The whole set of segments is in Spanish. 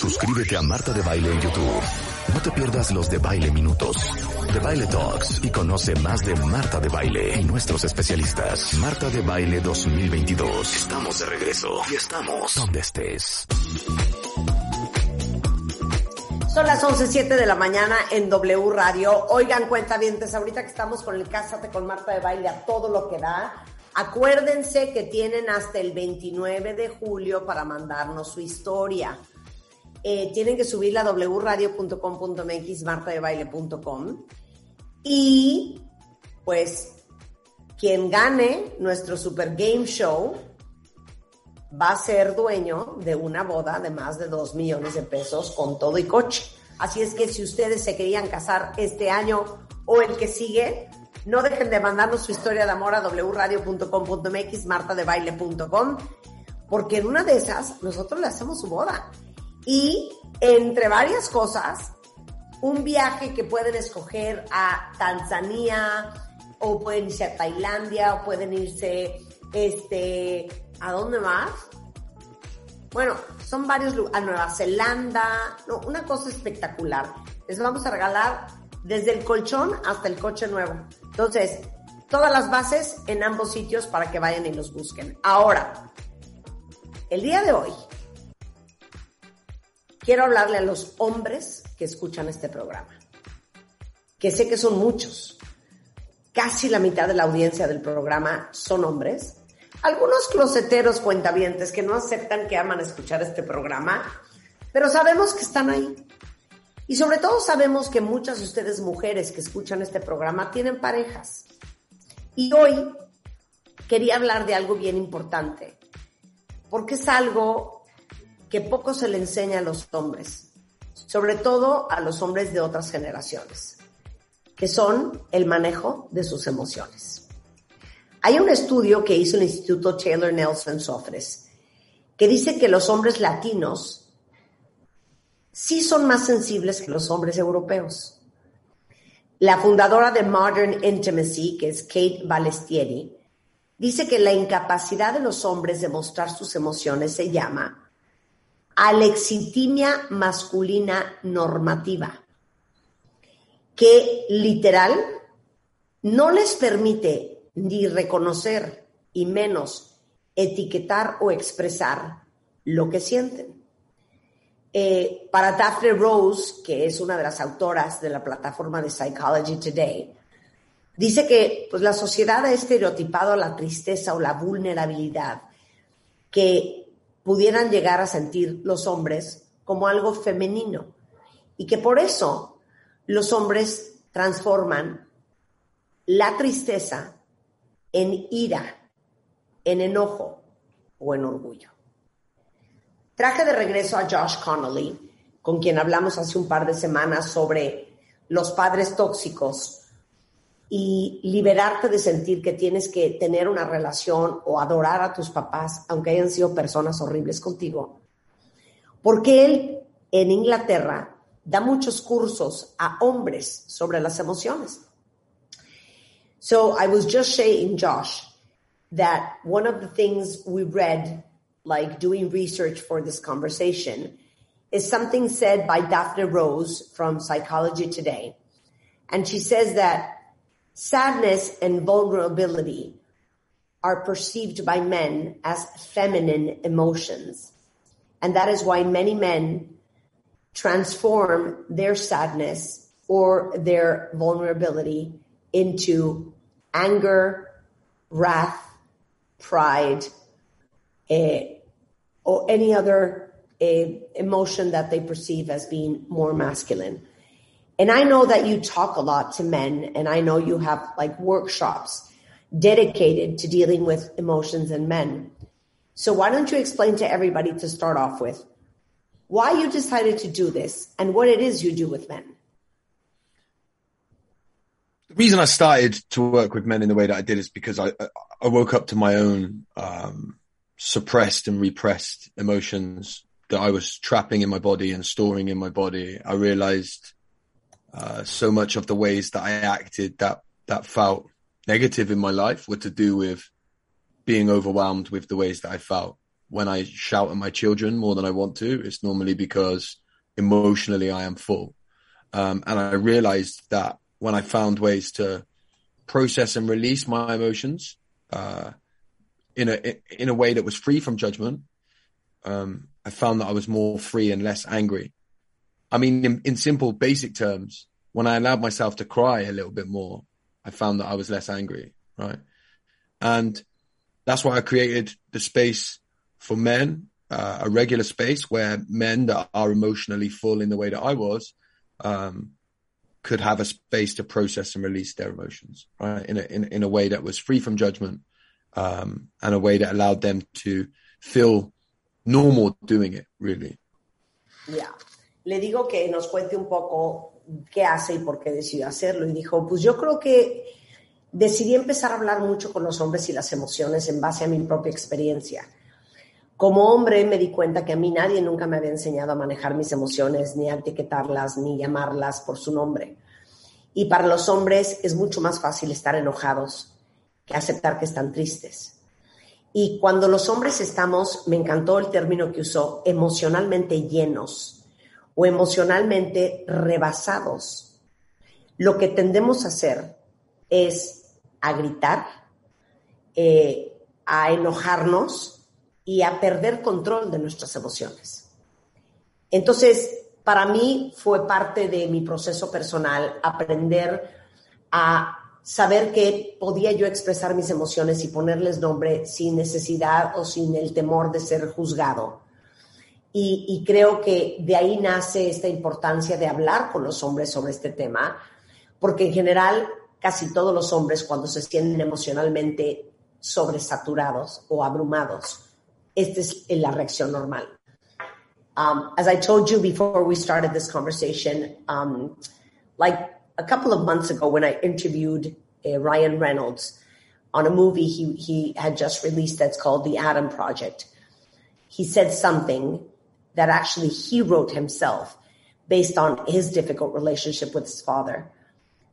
Suscríbete a Marta de Baile en YouTube. No te pierdas los de Baile Minutos, de Baile Talks y conoce más de Marta de Baile y nuestros especialistas. Marta de Baile 2022. Estamos de regreso y estamos donde estés. Son las 11.07 de la mañana en W Radio. Oigan, cuenta cuentavientes, ahorita que estamos con el Cásate con Marta de Baile a todo lo que da, acuérdense que tienen hasta el 29 de julio para mandarnos su historia. Eh, tienen que subirla a wradio.com.mx, martadebaile.com. Y pues quien gane nuestro Super Game Show va a ser dueño de una boda de más de 2 millones de pesos con todo y coche. Así es que si ustedes se querían casar este año o el que sigue, no dejen de mandarnos su historia de amor a wradio.com.mx, martadebaile.com, porque en una de esas nosotros le hacemos su boda. Y entre varias cosas, un viaje que pueden escoger a Tanzania, o pueden irse a Tailandia, o pueden irse, este, ¿a dónde más? Bueno, son varios lugares, a Nueva Zelanda, no, una cosa espectacular. Les vamos a regalar desde el colchón hasta el coche nuevo. Entonces, todas las bases en ambos sitios para que vayan y los busquen. Ahora, el día de hoy, quiero hablarle a los hombres que escuchan este programa, que sé que son muchos. Casi la mitad de la audiencia del programa son hombres. Algunos closeteros cuentavientes que no aceptan que aman escuchar este programa, pero sabemos que están ahí. Y sobre todo sabemos que muchas de ustedes mujeres que escuchan este programa tienen parejas. Y hoy quería hablar de algo bien importante, porque es algo que poco se le enseña a los hombres, sobre todo a los hombres de otras generaciones, que son el manejo de sus emociones. Hay un estudio que hizo el Instituto Taylor Nelson Sofres que dice que los hombres latinos sí son más sensibles que los hombres europeos. La fundadora de Modern Intimacy, que es Kate Balestieri, dice que la incapacidad de los hombres de mostrar sus emociones se llama alexitimia masculina normativa, que literal no les permite ni reconocer y menos etiquetar o expresar lo que sienten. Eh, para Daphne Rose, que es una de las autoras de la plataforma de Psychology Today, dice que pues, la sociedad ha estereotipado la tristeza o la vulnerabilidad que pudieran llegar a sentir los hombres como algo femenino y que por eso los hombres transforman la tristeza en ira, en enojo o en orgullo. Traje de regreso a Josh Connolly, con quien hablamos hace un par de semanas sobre los padres tóxicos y liberarte de sentir que tienes que tener una relación o adorar a tus papás, aunque hayan sido personas horribles contigo. Porque él en Inglaterra da muchos cursos a hombres sobre las emociones. So I was just saying, Josh, that one of the things we read, like doing research for this conversation, is something said by Daphne Rose from Psychology Today. And she says that Sadness and vulnerability are perceived by men as feminine emotions. And that is why many men transform their sadness or their vulnerability into anger, wrath, pride, uh, or any other uh, emotion that they perceive as being more masculine. And I know that you talk a lot to men and I know you have like workshops dedicated to dealing with emotions in men. So why don't you explain to everybody to start off with why you decided to do this and what it is you do with men? The reason I started to work with men in the way that I did is because I, I woke up to my own, um, suppressed and repressed emotions that I was trapping in my body and storing in my body. I realized uh, so much of the ways that I acted that that felt negative in my life were to do with being overwhelmed with the ways that I felt. when I shout at my children more than I want to, it's normally because emotionally I am full. Um, and I realized that when I found ways to process and release my emotions, uh, in a, in a way that was free from judgment, um, I found that I was more free and less angry. I mean, in, in simple, basic terms, when I allowed myself to cry a little bit more, I found that I was less angry, right? And that's why I created the space for men, uh, a regular space where men that are emotionally full in the way that I was, um, could have a space to process and release their emotions, right? In a, in, in a way that was free from judgment, um, and a way that allowed them to feel normal doing it, really. Yeah. Le digo que nos cuente un poco qué hace y por qué decidió hacerlo. Y dijo, pues yo creo que decidí empezar a hablar mucho con los hombres y las emociones en base a mi propia experiencia. Como hombre me di cuenta que a mí nadie nunca me había enseñado a manejar mis emociones, ni a etiquetarlas, ni llamarlas por su nombre. Y para los hombres es mucho más fácil estar enojados que aceptar que están tristes. Y cuando los hombres estamos, me encantó el término que usó, emocionalmente llenos o emocionalmente rebasados, lo que tendemos a hacer es a gritar, eh, a enojarnos y a perder control de nuestras emociones. Entonces, para mí fue parte de mi proceso personal aprender a saber que podía yo expresar mis emociones y ponerles nombre sin necesidad o sin el temor de ser juzgado. Y, y, creo que de ahí nace esta importancia de hablar con los hombres sobre este tema, porque en general casi todos los hombres cuando se sienten emocionalmente sobresaturados o abrumados, esta es la reacción normal. Um, as I told you before we started this conversation, um, like a couple of months ago when I interviewed uh, Ryan Reynolds on a movie he, he had just released that's called The Adam Project, he said something that actually he wrote himself based on his difficult relationship with his father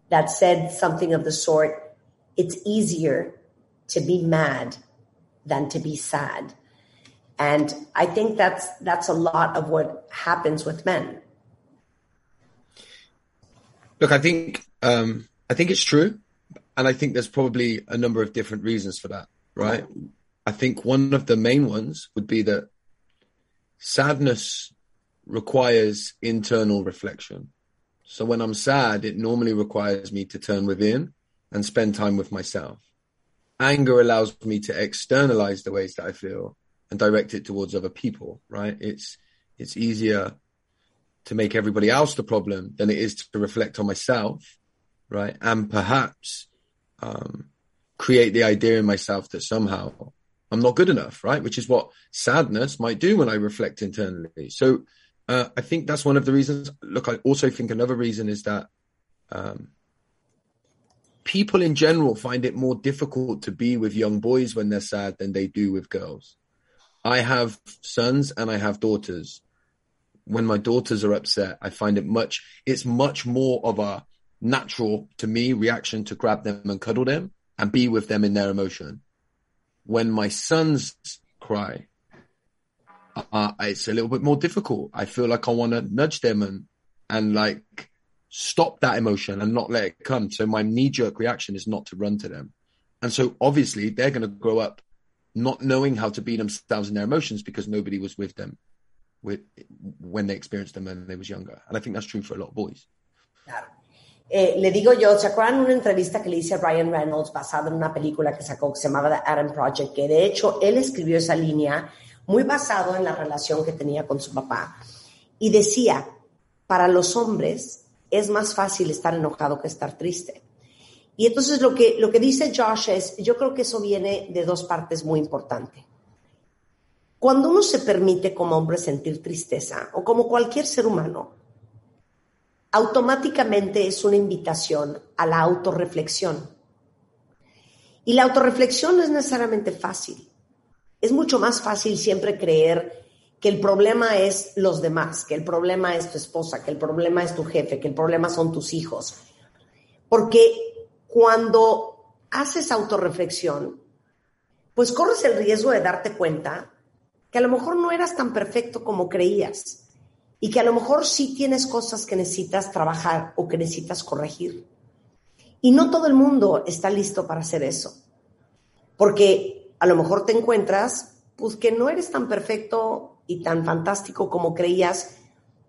that said something of the sort, it's easier to be mad than to be sad. And I think that's that's a lot of what happens with men. Look, I think um, I think it's true, and I think there's probably a number of different reasons for that. Right? I think one of the main ones would be that sadness requires internal reflection. So when I'm sad, it normally requires me to turn within and spend time with myself. Anger allows me to externalize the ways that I feel and direct it towards other people, right? It's, it's easier to make everybody else the problem than it is to reflect on myself, right? And perhaps, um, create the idea in myself that somehow I'm not good enough, right? Which is what sadness might do when I reflect internally. So uh, I think that's one of the reasons. Look, I also think another reason is that um, people in general find it more difficult to be with young boys when they're sad than they do with girls. I have sons and I have daughters. When my daughters are upset, I find it much, it's much more of a natural to me reaction to grab them and cuddle them and be with them in their emotion. When my sons cry, uh, it's a little bit more difficult. I feel like I want to nudge them and, and like stop that emotion and not let it come. So my knee jerk reaction is not to run to them. And so obviously they're going to grow up not knowing how to be themselves in their emotions because nobody was with them with, when they experienced them when they was younger. And I think that's true for a lot of boys. Claro. Eh, le digo yo, ¿se acuerdan una entrevista que le hice a Ryan Reynolds basada en una película que sacó que se llamaba The Adam Project? Que de hecho él escribió esa línea muy basado en la relación que tenía con su papá. Y decía, para los hombres es más fácil estar enojado que estar triste. Y entonces lo que, lo que dice Josh es, yo creo que eso viene de dos partes muy importantes. Cuando uno se permite como hombre sentir tristeza, o como cualquier ser humano, automáticamente es una invitación a la autorreflexión. Y la autorreflexión no es necesariamente fácil es mucho más fácil siempre creer que el problema es los demás, que el problema es tu esposa, que el problema es tu jefe, que el problema son tus hijos. Porque cuando haces autorreflexión, pues corres el riesgo de darte cuenta que a lo mejor no eras tan perfecto como creías y que a lo mejor sí tienes cosas que necesitas trabajar o que necesitas corregir. Y no todo el mundo está listo para hacer eso, porque a lo mejor te encuentras pues que no eres tan perfecto y tan fantástico como creías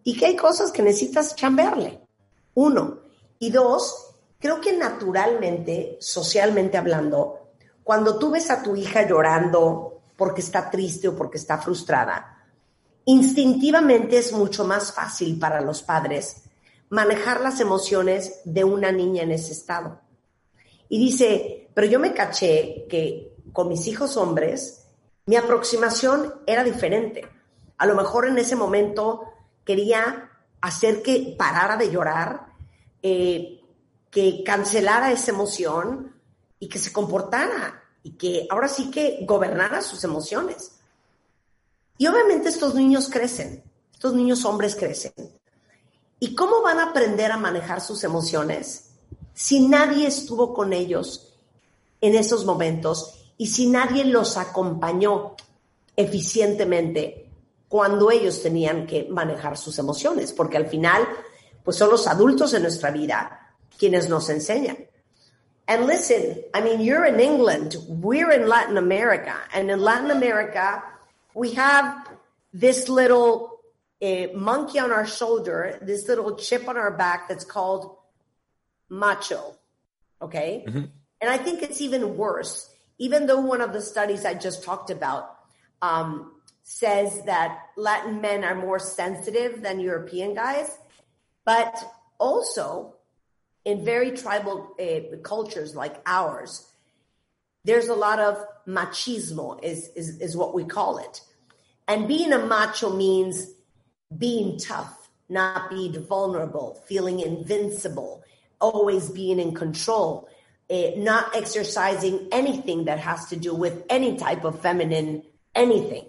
y que hay cosas que necesitas chambearle. Uno. Y dos, creo que naturalmente, socialmente hablando, cuando tú ves a tu hija llorando porque está triste o porque está frustrada, instintivamente es mucho más fácil para los padres manejar las emociones de una niña en ese estado. Y dice, pero yo me caché que con mis hijos hombres, mi aproximación era diferente. A lo mejor en ese momento quería hacer que parara de llorar, eh, que cancelara esa emoción y que se comportara y que ahora sí que gobernara sus emociones. Y obviamente estos niños crecen, estos niños hombres crecen. ¿Y cómo van a aprender a manejar sus emociones si nadie estuvo con ellos en esos momentos y si nadie los acompañó eficientemente cuando ellos tenían que manejar sus emociones, porque al final, pues son los adultos en nuestra vida quienes nos enseñan. And listen, I mean, you're in England, we're in Latin America, and in Latin America, we have this little uh, monkey on our shoulder, this little chip on our back that's called macho. Okay. Mm-hmm. And I think it's even worse even though one of the studies I just talked about um, says that Latin men are more sensitive than European guys, but also in very tribal uh, cultures like ours, there's a lot of machismo is, is, is what we call it. And being a macho means being tough, not being vulnerable, feeling invincible, always being in control uh, not exercising anything that has to do with any type of feminine anything.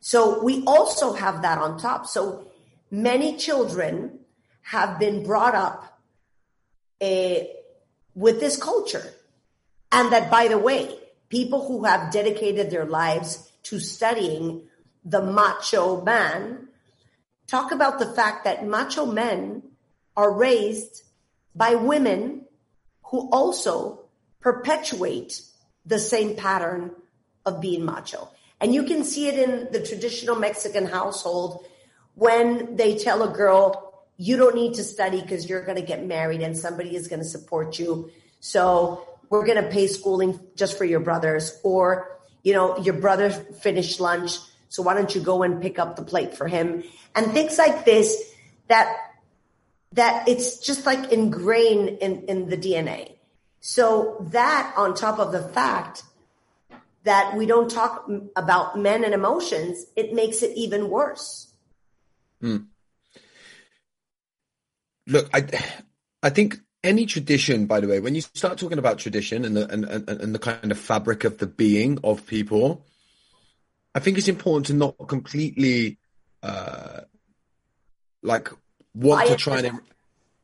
So we also have that on top. So many children have been brought up uh, with this culture. And that, by the way, people who have dedicated their lives to studying the macho man talk about the fact that macho men are raised by women who also perpetuate the same pattern of being macho. And you can see it in the traditional Mexican household when they tell a girl, you don't need to study because you're going to get married and somebody is going to support you. So we're going to pay schooling just for your brothers or, you know, your brother finished lunch. So why don't you go and pick up the plate for him and things like this that that it's just like ingrained in, in the DNA. So that on top of the fact that we don't talk about men and emotions, it makes it even worse. Mm. Look, I, I think any tradition, by the way, when you start talking about tradition and the, and, and, and the kind of fabric of the being of people, I think it's important to not completely, uh, like want to try and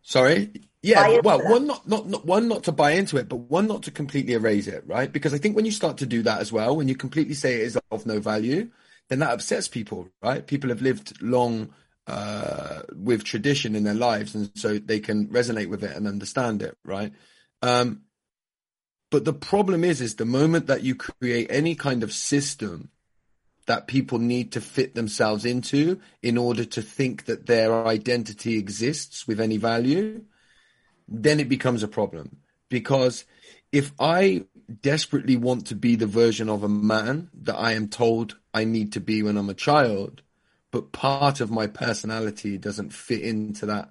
sorry? Yeah well one not, not not one not to buy into it but one not to completely erase it right? Because i think when you start to do that as well when you completely say it is of no value then that upsets people right? People have lived long uh, with tradition in their lives and so they can resonate with it and understand it right um, but the problem is is the moment that you create any kind of system that people need to fit themselves into in order to think that their identity exists with any value, then it becomes a problem. Because if I desperately want to be the version of a man that I am told I need to be when I'm a child, but part of my personality doesn't fit into that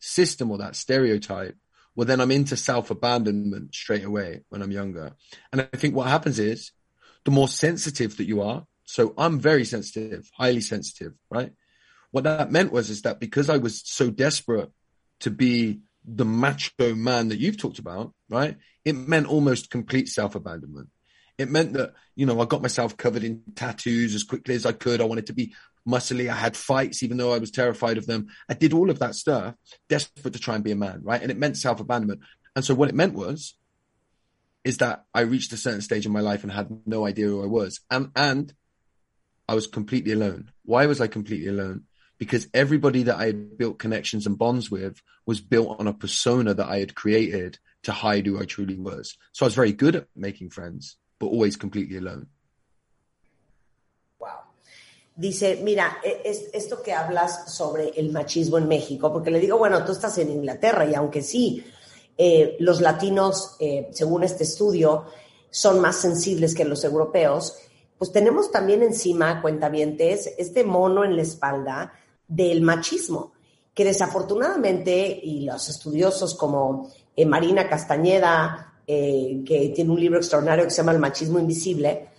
system or that stereotype, well, then I'm into self abandonment straight away when I'm younger. And I think what happens is the more sensitive that you are, so I'm very sensitive, highly sensitive, right? What that meant was is that because I was so desperate to be the macho man that you've talked about, right? It meant almost complete self abandonment. It meant that, you know, I got myself covered in tattoos as quickly as I could. I wanted to be muscly. I had fights, even though I was terrified of them. I did all of that stuff, desperate to try and be a man, right? And it meant self abandonment. And so what it meant was, is that I reached a certain stage in my life and had no idea who I was. And, and I was completely alone. Why was I completely alone? Because everybody that I had built connections and bonds with was built on a persona that I had created to hide who I truly was. So I was very good at making friends, but always completely alone. Dice, mira, e, es, esto que hablas sobre el machismo en México, porque le digo, bueno, tú estás en Inglaterra y aunque sí, eh, los latinos, eh, según este estudio, son más sensibles que los europeos, pues tenemos también encima, cuentavientes, este mono en la espalda del machismo, que desafortunadamente, y los estudiosos como eh, Marina Castañeda, que tiene un libro extraordinario que se llama El machismo invisible,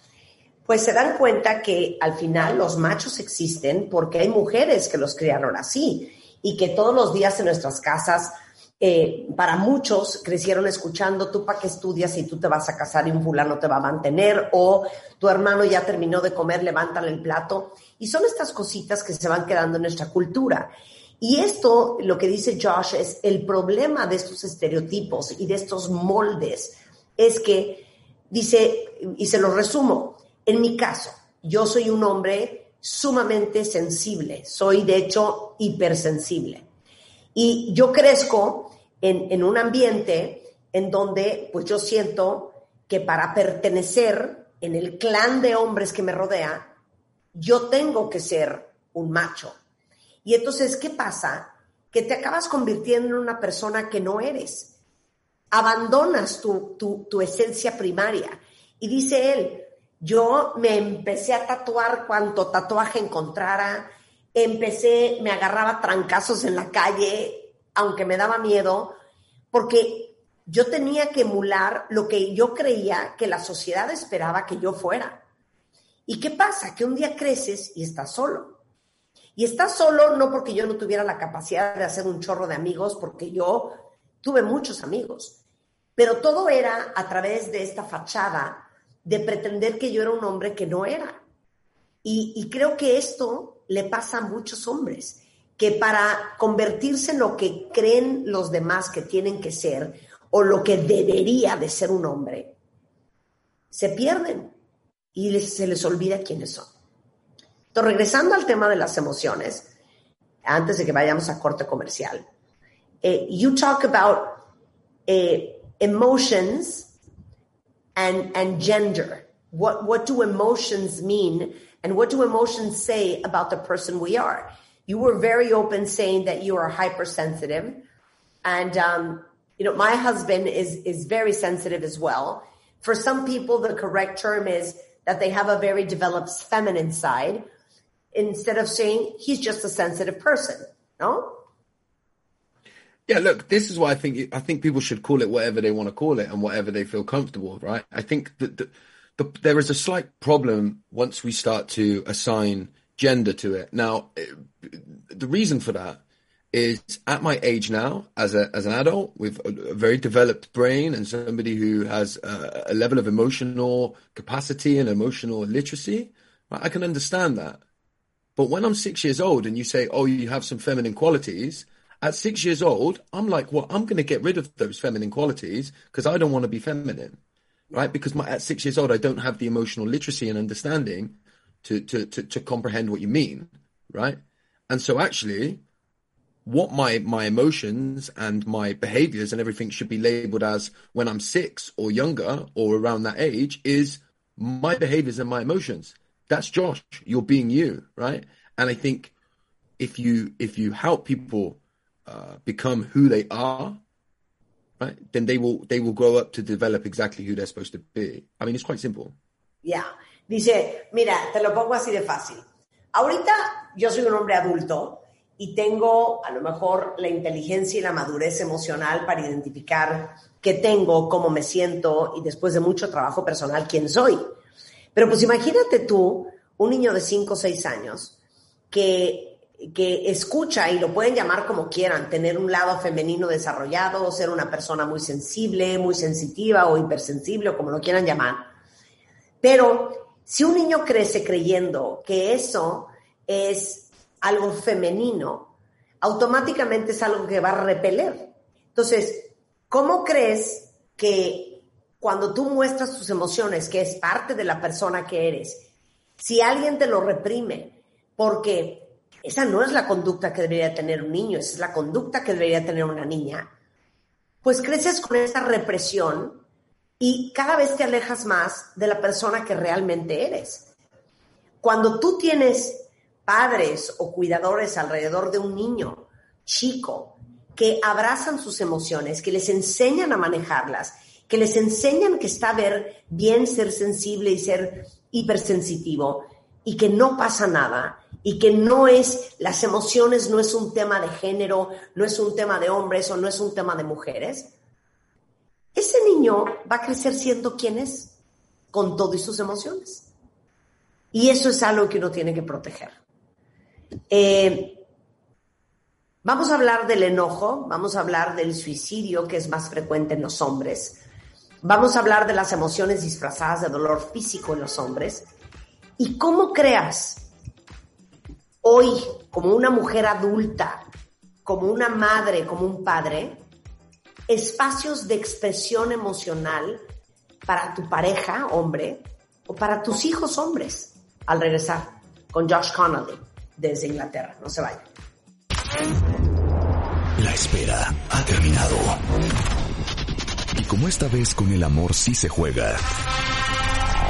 pues se dan cuenta que al final los machos existen porque hay mujeres que los criaron así y que todos los días en nuestras casas, eh, para muchos crecieron escuchando, tú para qué estudias y tú te vas a casar y un fulano te va a mantener o tu hermano ya terminó de comer, levántale el plato. Y son estas cositas que se van quedando en nuestra cultura. Y esto, lo que dice Josh, es el problema de estos estereotipos y de estos moldes, es que dice, y se lo resumo, en mi caso, yo soy un hombre sumamente sensible, soy de hecho hipersensible. Y yo crezco en, un ambiente en donde pues yo siento que para pertenecer en el clan de hombres que me rodea, yo tengo que ser un macho. Y entonces, ¿qué pasa? Que te acabas convirtiendo en una persona que no eres. Abandonas tu, tu esencia primaria. Y dice él, yo me empecé a tatuar cuanto tatuaje encontrara, empecé, me agarraba trancazos en la calle, aunque me daba miedo, porque yo tenía que emular lo que yo creía que la sociedad esperaba que yo fuera. ¿Y qué pasa? Que un día creces y estás solo. Y estás solo no porque yo no tuviera la capacidad de hacer un chorro de amigos, porque yo tuve muchos amigos, pero todo era a través de esta fachada de pretender que yo era un hombre que no era. Y, creo que esto le pasa a muchos hombres, que para convertirse en lo que creen los demás que tienen que ser o lo que debería de ser un hombre, se pierden y se les olvida quiénes son. Entonces, regresando al tema de las emociones, antes de que vayamos a corte comercial, eh, you talk about eh, emotions and, and gender. What, what do emotions mean? And what do emotions say about the person we are? You were very open saying that you are hypersensitive. And, um, you know, my husband is, is very sensitive as well. For some people, the correct term is that they have a very developed feminine side instead of saying he's just a sensitive person. No? Yeah, look, this is why I think I think people should call it whatever they want to call it and whatever they feel comfortable with, right? I think that the, the, there is a slight problem once we start to assign gender to it. Now, eh, the reason for that is at my age now, as a as an adult with a, a very developed brain and somebody who has a, a level of emotional capacity and emotional literacy, right, I can understand that. But when I'm six years old and you say, "Oh, you have some feminine qualities," at six years old, I'm like, well, I'm going to get rid of those feminine qualities because I don't want to be feminine, right? Because my, at six years old, I don't have the emotional literacy and understanding to, to, to, to comprehend what you mean, right? And so actually, what my, my emotions and my behaviors and everything should be labeled as when I'm six or younger or around that age is my behaviors and my emotions. That's Josh. You're being you, right? And I think if you, if you help people uh, become who they are, right, then they will they will grow up to develop exactly who they're supposed to be. I mean, it's quite simple. Yeah. Dice, mira, te lo pongo así de fácil. Ahorita yo soy un hombre adulto y tengo a lo mejor la inteligencia y la madurez emocional para identificar qué tengo, cómo me siento y después de mucho trabajo personal quién soy. Pero pues imagínate tú, un niño de 5 o 6 años que que escucha, y lo pueden llamar como quieran, tener un lado femenino desarrollado, ser una persona muy sensible, muy sensitiva o hipersensible o como lo quieran llamar. Pero si un niño crece creyendo que eso es algo femenino, automáticamente es algo que va a repeler. Entonces, ¿cómo crees que cuando tú muestras tus emociones, que es parte de la persona que eres, si alguien te lo reprime, porque esa no es la conducta que debería tener un niño, esa es la conducta que debería tener una niña, pues creces con esa represión y cada vez te alejas más de la persona que realmente eres. Cuando tú tienes padres o cuidadores alrededor de un niño chico que abrazan sus emociones, que les enseñan a manejarlas, que les enseñan que está ver bien ser sensible y ser hipersensitivo y que no pasa nada y que no es, las emociones no es un tema de género, no es un tema de hombres o no es un tema de mujeres, ese niño va a crecer siendo quien es, con todo sus emociones. Y eso es algo que uno tiene que proteger. Eh, vamos a hablar del enojo, vamos a hablar del suicidio, que es más frecuente en los hombres. Vamos a hablar de las emociones disfrazadas de dolor físico en los hombres. Y cómo creas hoy, como una mujer adulta, como una madre, como un padre, espacios de expresión emocional para tu pareja, hombre, o para tus hijos, hombres, al regresar con Josh Connolly desde Inglaterra. No se vayan. La espera ha terminado. Y como esta vez con el amor sí se juega.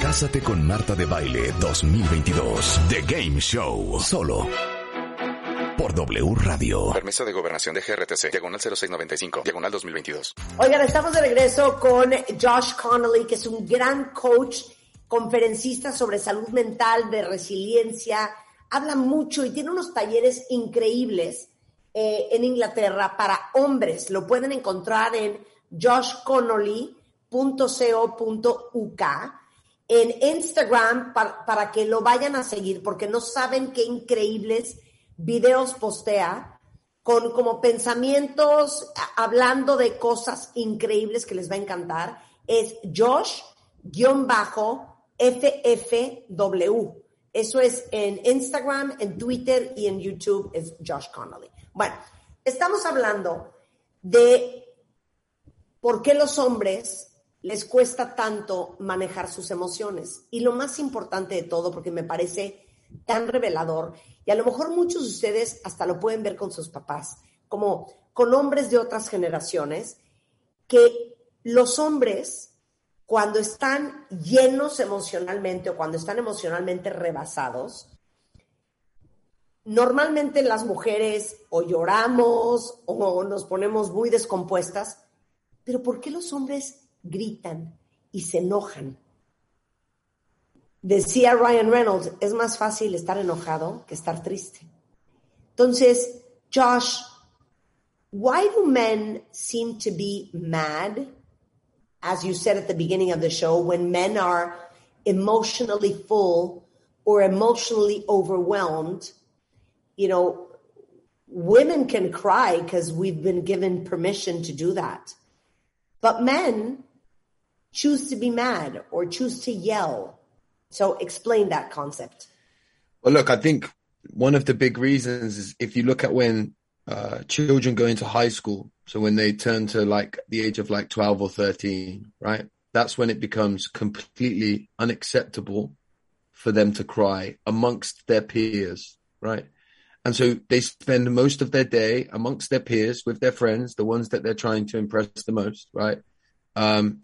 Cásate con Marta de Baile 2022. The Game Show. Solo por W Radio. Permiso de gobernación de GRTC, diagonal 0695, diagonal 2022. Oigan, estamos de regreso con Josh Connolly, que es un gran coach, conferencista sobre salud mental, de resiliencia. Habla mucho y tiene unos talleres increíbles eh, en Inglaterra para hombres. Lo pueden encontrar en joshconnolly.co.uk en Instagram para, para que lo vayan a seguir porque no saben qué increíbles videos postea con como pensamientos, hablando de cosas increíbles que les va a encantar. Es Josh-FFW. Eso es en Instagram, en Twitter y en YouTube es Josh Connolly. Bueno, estamos hablando de por qué los hombres les cuesta tanto manejar sus emociones. Y lo más importante de todo, porque me parece tan revelador, y a lo mejor muchos de ustedes hasta lo pueden ver con sus papás, como con hombres de otras generaciones, que los hombres, cuando están llenos emocionalmente o cuando están emocionalmente rebasados, normalmente las mujeres o lloramos o nos ponemos muy descompuestas, pero ¿por qué los hombres gritan y se enojan? Decía Ryan Reynolds, es más fácil estar enojado que estar triste. Entonces, Josh, why do men seem to be mad, as you said at the beginning of the show, when men are emotionally full or emotionally overwhelmed? You know, women can cry because we've been given permission to do that. But men choose to be mad or choose to yell so explain that concept. Well, look, I think one of the big reasons is if you look at when uh, children go into high school, so when they turn to like the age of like 12 or 13, right? That's when it becomes completely unacceptable for them to cry amongst their peers, right? And so they spend most of their day amongst their peers with their friends, the ones that they're trying to impress the most, right? Um,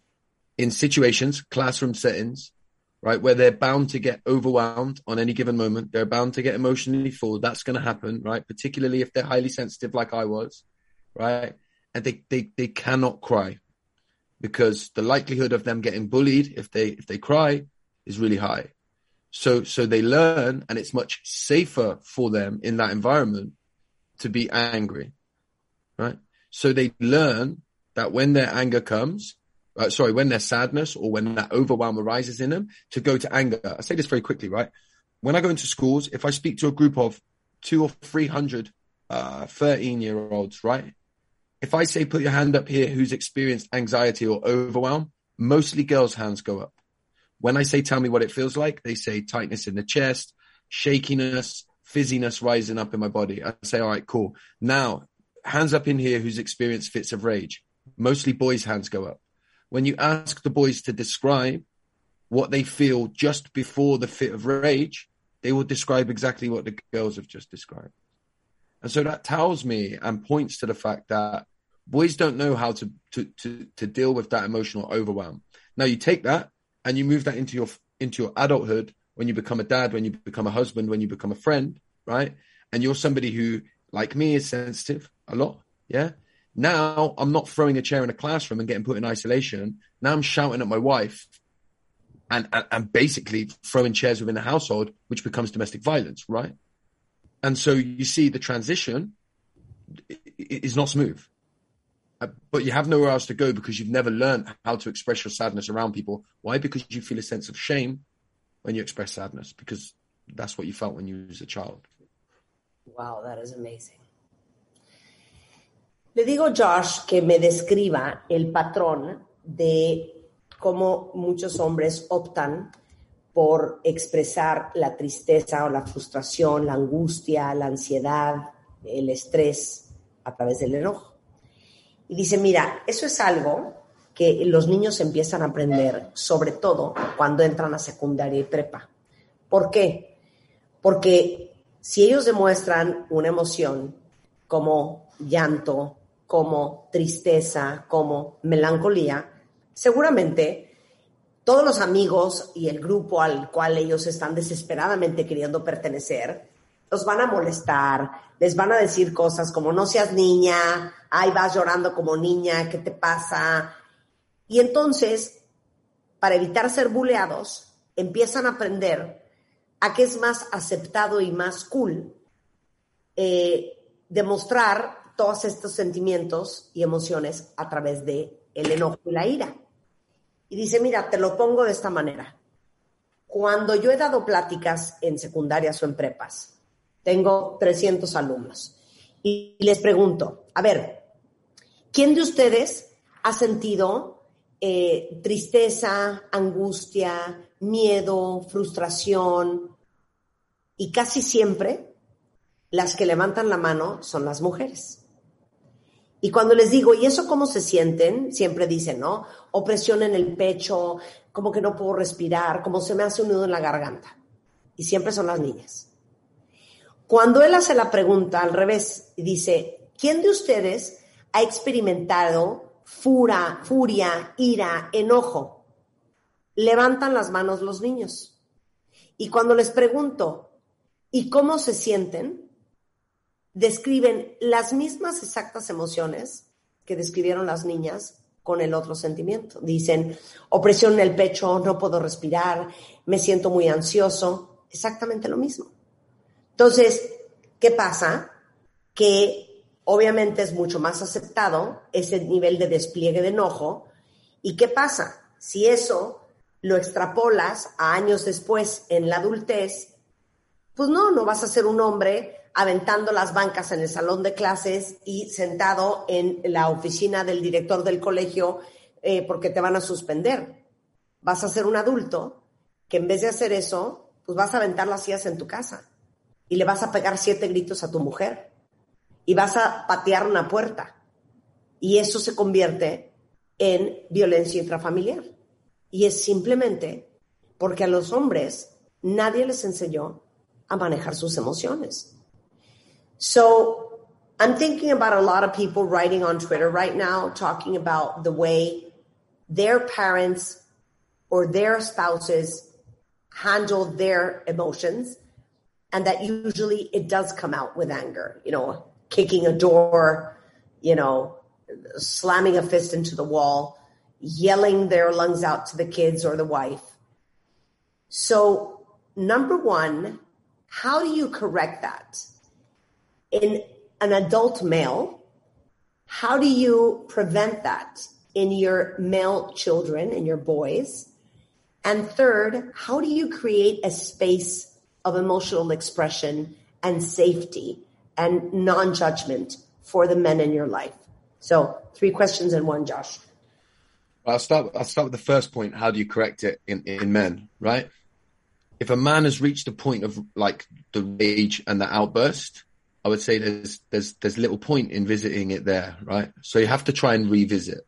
in situations, classroom settings right? Where they're bound to get overwhelmed on any given moment. They're bound to get emotionally full. That's going to happen, right? Particularly if they're highly sensitive like I was, right? And they, they, they cannot cry because the likelihood of them getting bullied if they, if they cry is really high. So, so they learn and it's much safer for them in that environment to be angry, right? So they learn that when their anger comes, uh, sorry, when their sadness or when that overwhelm arises in them, to go to anger. I say this very quickly, right? when I go into schools, if I speak to a group of two or 300 uh, 13 year olds, right? If I say, put your hand up here, who's experienced anxiety or overwhelm, mostly girls' hands go up. When I say, tell me what it feels like, they say tightness in the chest, shakiness, fizziness rising up in my body. I say, all right, cool. Now, hands up in here who's experienced fits of rage. Mostly boys' hands go up. When you ask the boys to describe what they feel just before the fit of rage, they will describe exactly what the girls have just described. And so that tells me and points to the fact that boys don't know how to, to, to, to deal with that emotional overwhelm. Now you take that and you move that into your, into your adulthood when you become a dad, when you become a husband, when you become a friend, right? And you're somebody who, like me, is sensitive a lot. Yeah. Now I'm not throwing a chair in a classroom and getting put in isolation. Now I'm shouting at my wife and, and, and basically throwing chairs within the household, which becomes domestic violence, right? And so you see the transition is not smooth. Uh, but you have nowhere else to go because you've never learned how to express your sadness around people. Why? Because you feel a sense of shame when you express sadness because that's what you felt when you was a child. Wow, that is amazing. Le digo a Josh que me describa el patrón de cómo muchos hombres optan por expresar la tristeza o la frustración, la angustia, la ansiedad, el estrés a través del enojo. Y dice, mira, eso es algo que los niños empiezan a aprender, sobre todo cuando entran a secundaria y prepa. ¿Por qué? Porque si ellos demuestran una emoción como llanto, como tristeza, como melancolía, seguramente todos los amigos y el grupo al cual ellos están desesperadamente queriendo pertenecer, los van a molestar, les van a decir cosas como no seas niña, ay vas llorando como niña, ¿qué te pasa? Y entonces, para evitar ser buleados, empiezan a aprender a que es más aceptado y más cool eh, demostrar todos estos sentimientos y emociones a través de el enojo y la ira. Y dice, mira, te lo pongo de esta manera. Cuando yo he dado pláticas en secundarias o en prepas, tengo 300 alumnos y les pregunto, a ver, ¿quién de ustedes ha sentido eh, tristeza, angustia, miedo, frustración? Y casi siempre las que levantan la mano son las mujeres. Y cuando les digo, ¿y eso cómo se sienten? Siempre dicen, ¿no? Opresión en el pecho, como que no puedo respirar, como se me hace un nudo en la garganta. Y siempre son las niñas. Cuando él hace la pregunta al revés dice, ¿quién de ustedes ha experimentado fura, furia, ira, enojo? Levantan las manos los niños. Y cuando les pregunto, ¿y cómo se sienten? Describen las mismas exactas emociones que describieron las niñas con el otro sentimiento. Dicen, opresión en el pecho, no puedo respirar, me siento muy ansioso, exactamente lo mismo. Entonces, ¿qué pasa? Que obviamente es mucho más aceptado ese nivel de despliegue de enojo. ¿Y qué pasa? Si eso lo extrapolas a años después en la adultez, pues no, no vas a ser un hombre aventando las bancas en el salón de clases y sentado en la oficina del director del colegio eh, porque te van a suspender. Vas a ser un adulto que en vez de hacer eso, pues vas a aventar las sillas en tu casa y le vas a pegar siete gritos a tu mujer y vas a patear una puerta. Y eso se convierte en violencia intrafamiliar. Y es simplemente porque a los hombres nadie les enseñó a manejar sus emociones. So I'm thinking about a lot of people writing on Twitter right now, talking about the way their parents or their spouses handle their emotions. And that usually it does come out with anger, you know, kicking a door, you know, slamming a fist into the wall, yelling their lungs out to the kids or the wife. So, number one, how do you correct that? In an adult male, how do you prevent that in your male children, in your boys? And third, how do you create a space of emotional expression and safety and non-judgment for the men in your life? So three questions in one, Josh. I'll start. I'll start with the first point. How do you correct it in, in men? Right. If a man has reached a point of like the rage and the outburst, I would say there's there's there's little point in visiting it there, right? So you have to try and revisit,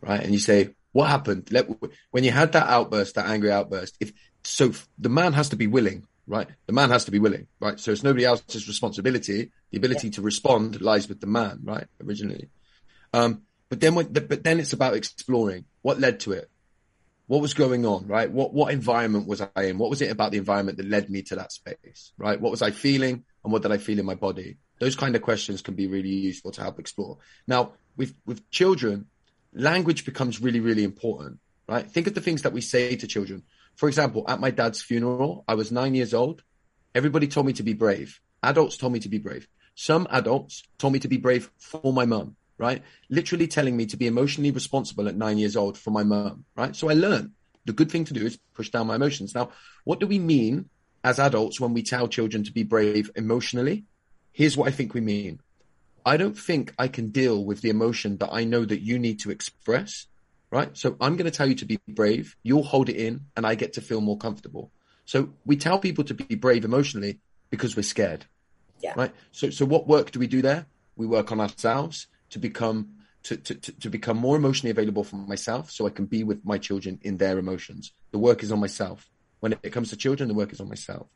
right? And you say, what happened? Let, when you had that outburst, that angry outburst, if so, the man has to be willing, right? The man has to be willing, right? So it's nobody else's responsibility. The ability yeah. to respond lies with the man, right? Originally, um, but then, but then it's about exploring what led to it. What was going on, right? What, what environment was I in? What was it about the environment that led me to that space, right? What was I feeling and what did I feel in my body? Those kind of questions can be really useful to help explore. Now, with, with children, language becomes really, really important, right? Think of the things that we say to children. For example, at my dad's funeral, I was nine years old. Everybody told me to be brave. Adults told me to be brave. Some adults told me to be brave for my mum right? Literally telling me to be emotionally responsible at nine years old for my mum, right? So I learned the good thing to do is push down my emotions. Now, what do we mean as adults when we tell children to be brave emotionally? Here's what I think we mean. I don't think I can deal with the emotion that I know that you need to express, right? So I'm going to tell you to be brave. You'll hold it in and I get to feel more comfortable. So we tell people to be brave emotionally because we're scared. Yeah. Right. So, so what work do we do there? We work on ourselves to become to, to, to become more emotionally available for myself so I can be with my children in their emotions. The work is on myself. When it comes to children, the work is on myself.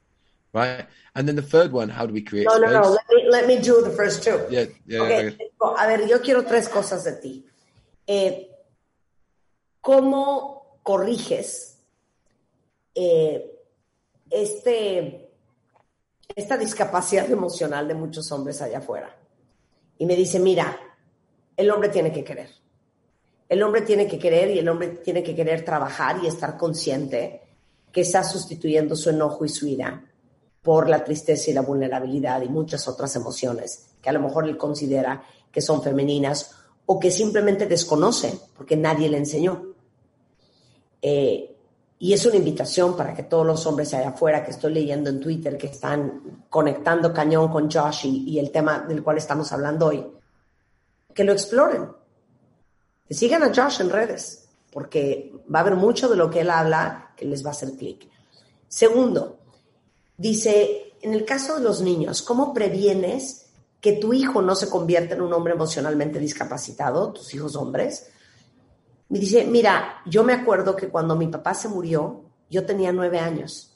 Right? And then the third one, how do we create No, space? no, no. Let me, let me do the first two. Yeah, yeah, okay. yeah. A ver, yo quiero tres cosas de ti. Eh, ¿Cómo corriges eh, este, esta discapacidad emocional de muchos hombres allá afuera? Y me dice, mira, el hombre tiene que querer. El hombre tiene que querer y el hombre tiene que querer trabajar y estar consciente que está sustituyendo su enojo y su ira por la tristeza y la vulnerabilidad y muchas otras emociones que a lo mejor él considera que son femeninas o que simplemente desconoce porque nadie le enseñó. Eh, y es una invitación para que todos los hombres allá afuera que estoy leyendo en Twitter, que están conectando cañón con Josh y, y el tema del cual estamos hablando hoy, que lo exploren. Que sigan a Josh en redes, porque va a haber mucho de lo que él habla que les va a hacer clic. Segundo, dice, en el caso de los niños, ¿cómo previenes que tu hijo no se convierta en un hombre emocionalmente discapacitado, tus hijos hombres? Me dice, mira, yo me acuerdo que cuando mi papá se murió, yo tenía nueve años.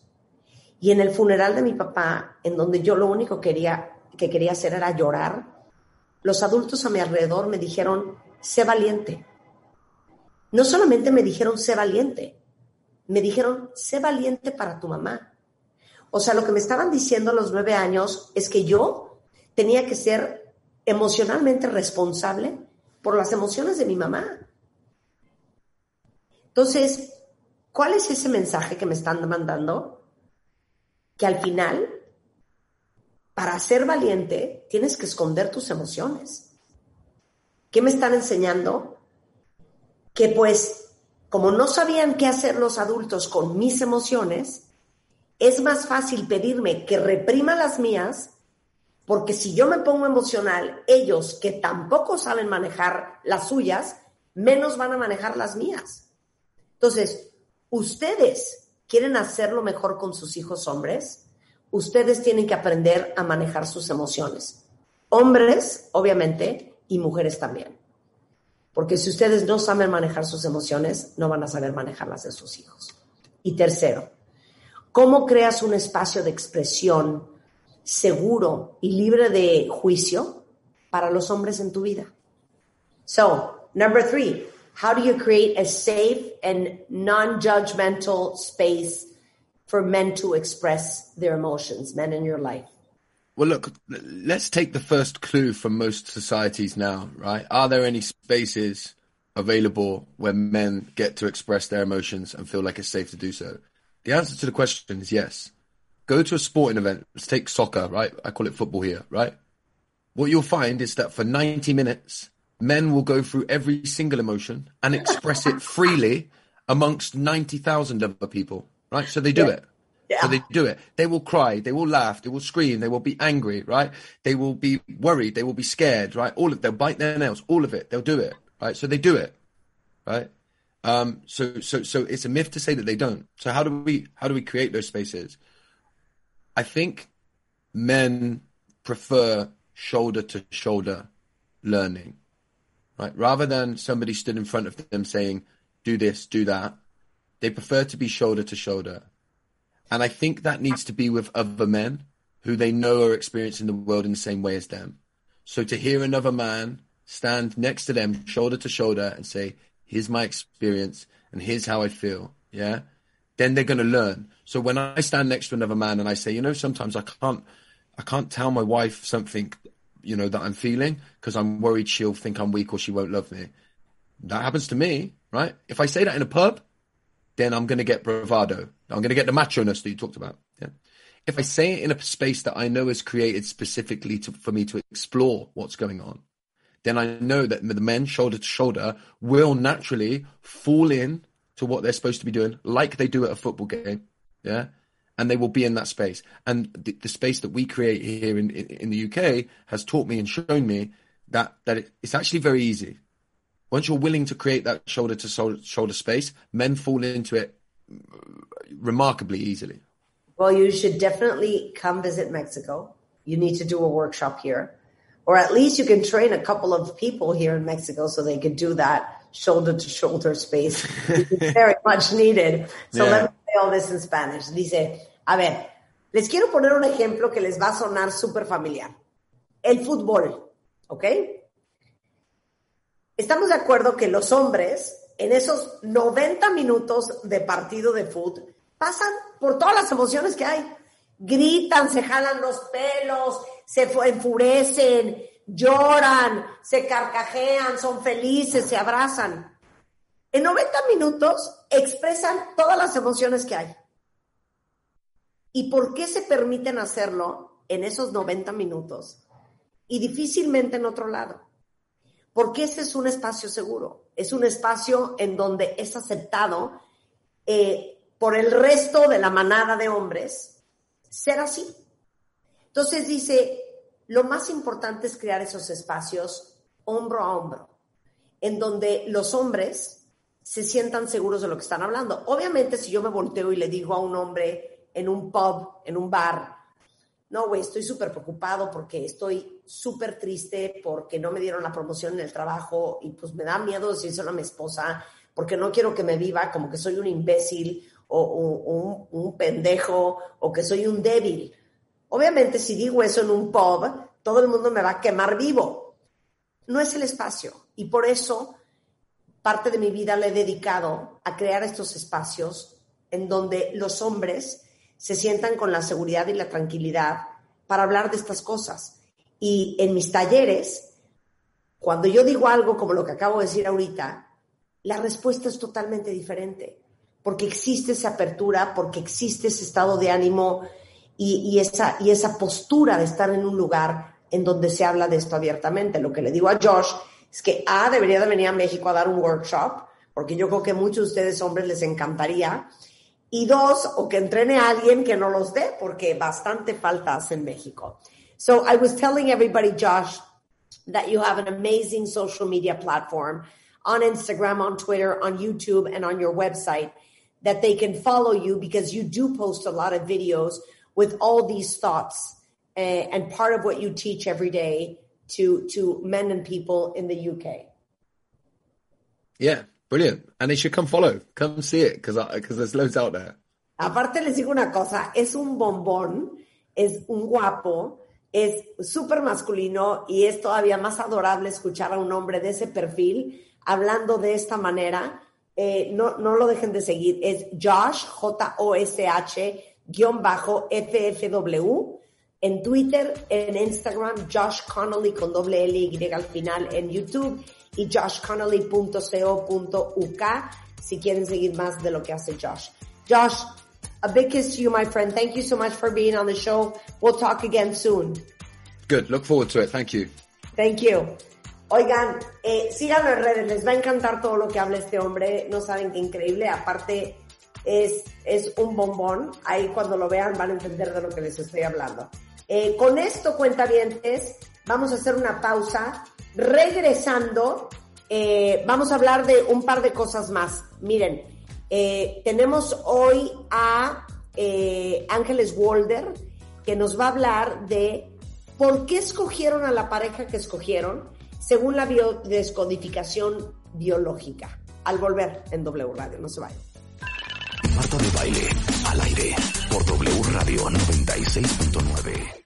Y en el funeral de mi papá, en donde yo lo único quería, que quería hacer era llorar, los adultos a mi alrededor me dijeron, sé valiente. No solamente me dijeron, sé valiente, me dijeron, sé valiente para tu mamá. O sea, lo que me estaban diciendo a los nueve años es que yo tenía que ser emocionalmente responsable por las emociones de mi mamá. Entonces, ¿cuál es ese mensaje que me están mandando? Que al final para ser valiente tienes que esconder tus emociones. ¿Qué me están enseñando? Que pues, como no sabían qué hacer los adultos con mis emociones, es más fácil pedirme que reprima las mías, porque si yo me pongo emocional, ellos que tampoco saben manejar las suyas, menos van a manejar las mías. Entonces, ustedes quieren hacerlo mejor con sus hijos hombres, ustedes tienen que aprender a manejar sus emociones. Hombres, obviamente, y mujeres también. Porque si ustedes no saben manejar sus emociones, no van a saber manejarlas de sus hijos. Y tercero, ¿cómo creas un espacio de expresión seguro y libre de juicio para los hombres en tu vida? So, number three, how do you create a safe and non-judgmental space for men to express their emotions, men in your life? Well, look, let's take the first clue from most societies now, right? Are there any spaces available where men get to express their emotions and feel like it's safe to do so? The answer to the question is yes. Go to a sporting event. Let's take soccer, right? I call it football here, right? What you'll find is that for 90 minutes, men will go through every single emotion and express it freely amongst 90,000 other people right? So they do yeah. it. Yeah. So they do it. They will cry. They will laugh. They will scream. They will be angry, right? They will be worried. They will be scared, right? All of they'll bite their nails. All of it. They'll do it, right? So they do it, right? Um, so so so it's a myth to say that they don't. So how do we how do we create those spaces? I think men prefer shoulder to shoulder learning, right? Rather than somebody stood in front of them saying, "Do this, do that." They prefer to be shoulder to shoulder. And I think that needs to be with other men who they know are experiencing the world in the same way as them. So to hear another man stand next to them, shoulder to shoulder, and say, here's my experience and here's how I feel, yeah, then they're going to learn. So when I stand next to another man and I say, you know, sometimes I can't, I can't tell my wife something, you know, that I'm feeling because I'm worried she'll think I'm weak or she won't love me. That happens to me, right? If I say that in a pub, then I'm going to get bravado. I'm going to get the macho-ness that you talked about. Yeah. If I say it in a space that I know is created specifically to, for me to explore what's going on, then I know that the men shoulder to shoulder will naturally fall in to what they're supposed to be doing, like they do at a football game. Yeah. And they will be in that space. And the, the space that we create here in, in, in, the UK has taught me and shown me that, that it, it's actually very easy. Once you're willing to create that shoulder to shoulder, shoulder space, men fall into it remarkably easily. Well, you should definitely come visit Mexico. You need to do a workshop here. Or at least you can train a couple of people here in Mexico so they could do that shoulder to shoulder space. it's very much needed. So Yeah. let me say all this in Spanish. Dice, a ver, les quiero poner un ejemplo que les va a sonar súper familiar. El fútbol, ¿ok? Estamos de acuerdo que los hombres, en esos 90 minutos de partido de fútbol, pasan por todas las emociones que hay. Gritan, se jalan los pelos, se fu- enfurecen, lloran, se carcajean, son felices, se abrazan. En 90 minutos expresan todas las emociones que hay. ¿Y por qué se permiten hacerlo en esos 90 minutos y difícilmente en otro lado? Porque ese es un espacio seguro, es un espacio en donde es aceptado eh, por el resto de la manada de hombres ser así. Entonces dice, lo más importante es crear esos espacios hombro a hombro, en donde los hombres se sientan seguros de lo que están hablando. Obviamente, si yo me volteo y le digo a un hombre en un pub, en un bar, no, güey, estoy súper preocupado porque estoy súper triste porque no me dieron la promoción en el trabajo y pues me da miedo decírselo a mi esposa porque no quiero que me viva como que soy un imbécil o, un, un pendejo o que soy un débil. Obviamente, si digo eso en un pub, todo el mundo me va a quemar vivo. No es el espacio y por eso parte de mi vida la he dedicado a crear estos espacios en donde los hombres se sientan con la seguridad y la tranquilidad para hablar de estas cosas. Y en mis talleres, cuando yo digo algo como lo que acabo de decir ahorita, la respuesta es totalmente diferente, porque existe esa apertura, porque existe ese estado de ánimo y, y esa, y esa postura de estar en un lugar en donde se habla de esto abiertamente. Lo que le digo a Josh es que A, debería de venir a México a dar un workshop, porque yo creo que muchos de ustedes hombres les encantaría. Y dos, o que entrene a alguien que no los dé, porque bastante falta hace en México. So I was telling everybody, Josh, that you have an amazing social media platform on Instagram, on Twitter, on YouTube, and on your website that they can follow you because you do post a lot of videos with all these thoughts uh, and part of what you teach every day to to men and people in the UK. Yeah, brilliant. And they should come follow, come see it because there's loads out there. Aparte les digo una cosa, es un bombón, es un guapo, es súper masculino y es todavía más adorable escuchar a un hombre de ese perfil hablando de esta manera. Eh, no, no lo dejen de seguir, es Josh, J-O-S-H, guion bajo, F-F-W, en Twitter, en Instagram, Josh Connolly con doble L y al final en YouTube y joshconnolly.co.uk si quieren seguir más de lo que hace Josh. Josh, a big kiss to you, my friend. Thank you so much for being on the show. We'll talk again soon. Good. Look forward to it. Thank you. Thank you. Oigan, eh, síganlo en redes, les va a encantar todo lo que habla este hombre, no saben qué increíble, aparte es, es un bombón. Ahí cuando lo vean van a entender de lo que les estoy hablando. Eh, con esto, cuentavientes, vamos a hacer una pausa. Regresando, eh, vamos a hablar de un par de cosas más. Miren, eh, tenemos hoy a Ángeles Walder, que nos va a hablar de por qué escogieron a la pareja que escogieron según la biodescodificación biológica. Al volver en W Radio, no se vayan. Marta de Baile, al aire, por W Radio 96.9.